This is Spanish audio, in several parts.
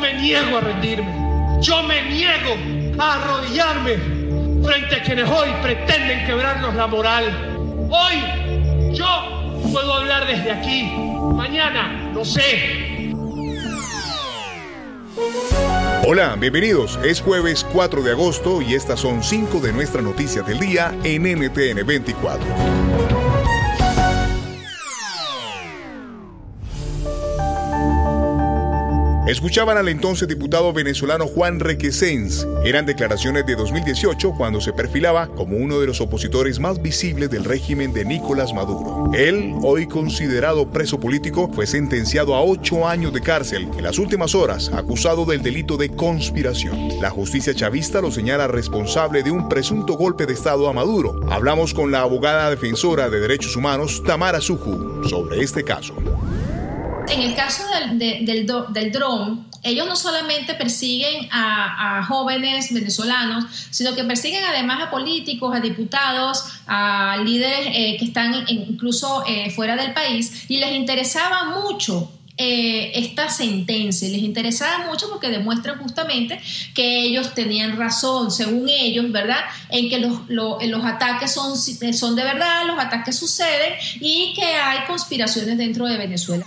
me niego a rendirme. Yo me niego a arrodillarme frente a quienes hoy pretenden quebrarnos la moral. Hoy yo puedo hablar desde aquí. Mañana, no sé. Hola, bienvenidos. Es jueves 4 de agosto y estas son 5 de nuestras noticias del día en NTN 24. Escuchaban al entonces diputado venezolano Juan Requesens. Eran declaraciones de 2018 cuando se perfilaba como uno de los opositores más visibles del régimen de Nicolás Maduro. Él, hoy considerado preso político, fue sentenciado a ocho años de cárcel en las últimas horas, acusado del delito de conspiración. La justicia chavista lo señala responsable de un presunto golpe de Estado a Maduro. Hablamos con la abogada defensora de derechos humanos, Tamara Suju, sobre este caso en el caso del, del, del dron, ellos no solamente persiguen a, jóvenes venezolanos, sino que persiguen además a políticos, a diputados, a líderes eh, que están incluso eh, fuera del país, y les interesaba mucho eh, esta sentencia. Les interesaba mucho porque demuestra justamente que ellos tenían razón, según ellos, ¿verdad? En que los, los ataques son, son de verdad, los ataques suceden y que hay conspiraciones dentro de Venezuela.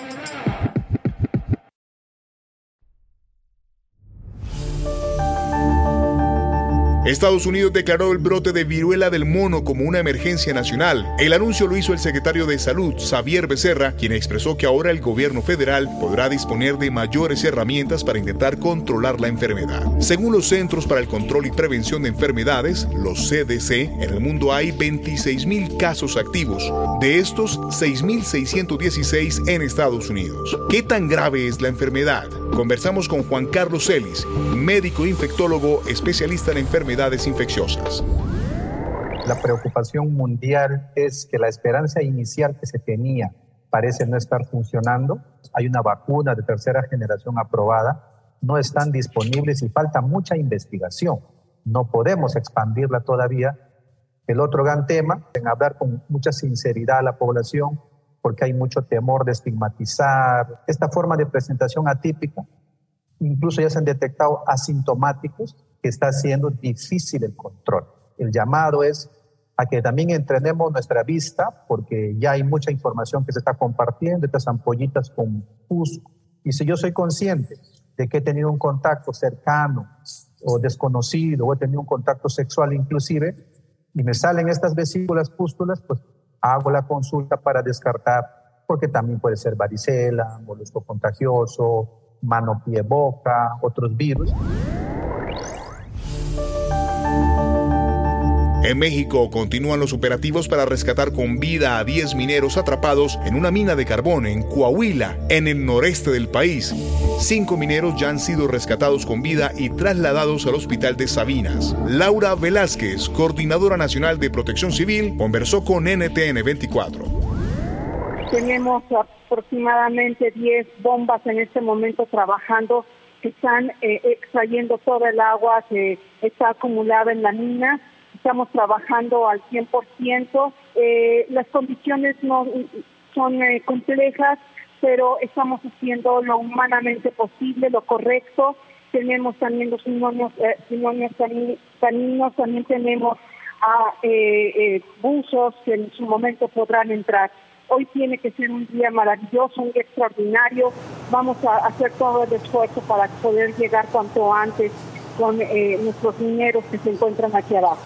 Estados Unidos declaró el brote de viruela del mono como una emergencia nacional. El anuncio lo hizo el secretario de Salud, Xavier Becerra, quien expresó que ahora el gobierno federal podrá disponer de mayores herramientas para intentar controlar la enfermedad. Según los Centros para el Control y Prevención de Enfermedades, los CDC, en el mundo hay 26.000 casos activos. De estos, 6.616 en Estados Unidos. ¿Qué tan grave es la enfermedad? Conversamos con Juan Carlos Celis, médico infectólogo especialista en enfermedades infecciosas. La preocupación mundial es que la esperanza inicial que se tenía parece no estar funcionando. Hay una vacuna de tercera generación aprobada, no están disponibles y falta mucha investigación. No podemos expandirla todavía. El otro gran tema, en hablar con mucha sinceridad a la población, porque hay mucho temor de estigmatizar. Esta forma de presentación atípica, incluso ya se han detectado asintomáticos, que está haciendo difícil el control. El llamado es a que también entrenemos nuestra vista, porque ya hay mucha información que se está compartiendo, estas ampollitas con pus. Y si yo soy consciente de que he tenido un contacto cercano o desconocido, o he tenido un contacto sexual inclusive, y me salen estas vesículas pústulas, pues hago la consulta para descartar, porque también puede ser varicela, molusco contagioso, mano, pie, boca, otros virus. En México continúan los operativos para rescatar con vida a 10 mineros atrapados en una mina de carbón en Coahuila, en el noreste del país. Cinco mineros ya han sido rescatados con vida y trasladados al hospital de Sabinas. Laura Velázquez, coordinadora nacional de protección civil, conversó con NTN 24. Tenemos aproximadamente 10 bombas en este momento trabajando que están eh, extrayendo toda el agua que está acumulada en la mina estamos trabajando al 100%. Eh, las condiciones no son eh, complejas, pero estamos haciendo lo humanamente posible, lo correcto. Tenemos también los sinónimos, eh, también tenemos a eh, eh, buzos que en su momento podrán entrar. Hoy tiene que ser un día maravilloso, un día extraordinario. Vamos a hacer todo el esfuerzo para poder llegar cuanto antes con nuestros mineros que se encuentran aquí abajo.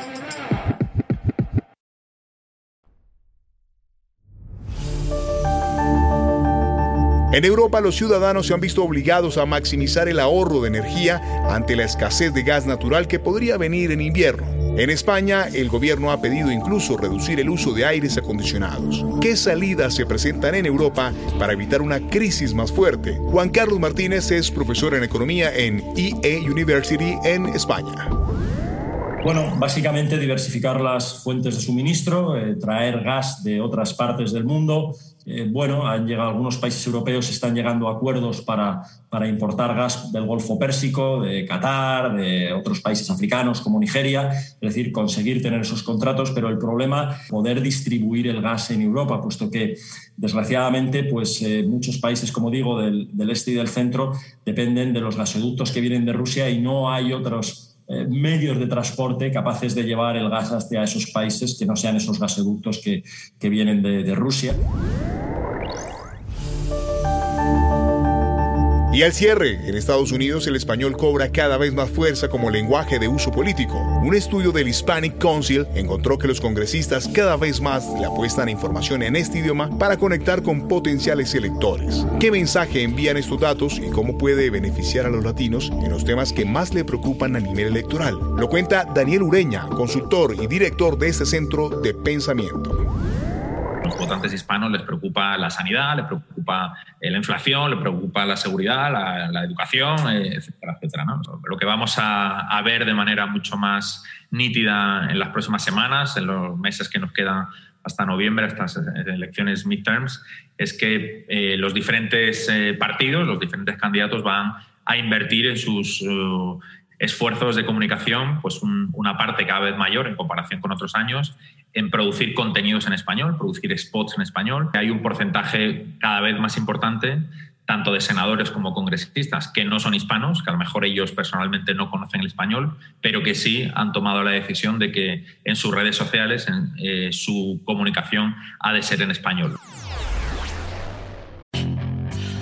En Europa los ciudadanos se han visto obligados a maximizar el ahorro de energía ante la escasez de gas natural que podría venir en invierno. En España, el gobierno ha pedido incluso reducir el uso de aires acondicionados. ¿Qué salidas se presentan en Europa para evitar una crisis más fuerte? Juan Carlos Martínez es profesor en economía en EA University en España. Bueno, básicamente diversificar las fuentes de suministro, eh, traer gas de otras partes del mundo. Eh, bueno, han llegado algunos países europeos, están llegando a acuerdos para, para importar gas del Golfo Pérsico, de Qatar, de otros países africanos como Nigeria, es decir, conseguir tener esos contratos, pero el problema poder distribuir el gas en Europa, puesto que desgraciadamente pues, eh, muchos países, como digo, del, del este y del centro dependen de los gasoductos que vienen de Rusia y no hay otros eh, medios de transporte capaces de llevar el gas hacia esos países que no sean esos gasoductos que, que vienen de, de Rusia. Y al cierre, en Estados Unidos el español cobra cada vez más fuerza como lenguaje de uso político. Un estudio del Hispanic Council encontró que los congresistas cada vez más le apuestan información en este idioma para conectar con potenciales electores. ¿Qué mensaje envían estos datos y cómo puede beneficiar a los latinos en los temas que más le preocupan a nivel electoral? Lo cuenta Daniel Ureña, consultor y director de este centro de pensamiento votantes hispanos les preocupa la sanidad, les preocupa la inflación, les preocupa la seguridad, la, educación, etcétera, etcétera. Lo que vamos a, ver de manera mucho más nítida en las próximas semanas, en los meses que nos quedan hasta noviembre, estas elecciones midterms, es que eh, los diferentes eh, partidos, los diferentes candidatos van a invertir en sus esfuerzos de comunicación, pues una parte cada vez mayor en comparación con otros años, en producir contenidos en español, producir spots en español. Hay un porcentaje cada vez más importante tanto de senadores como congresistas que no son hispanos, que a lo mejor ellos personalmente no conocen el español, pero que sí han tomado la decisión de que en sus redes sociales en, eh, su comunicación ha de ser en español.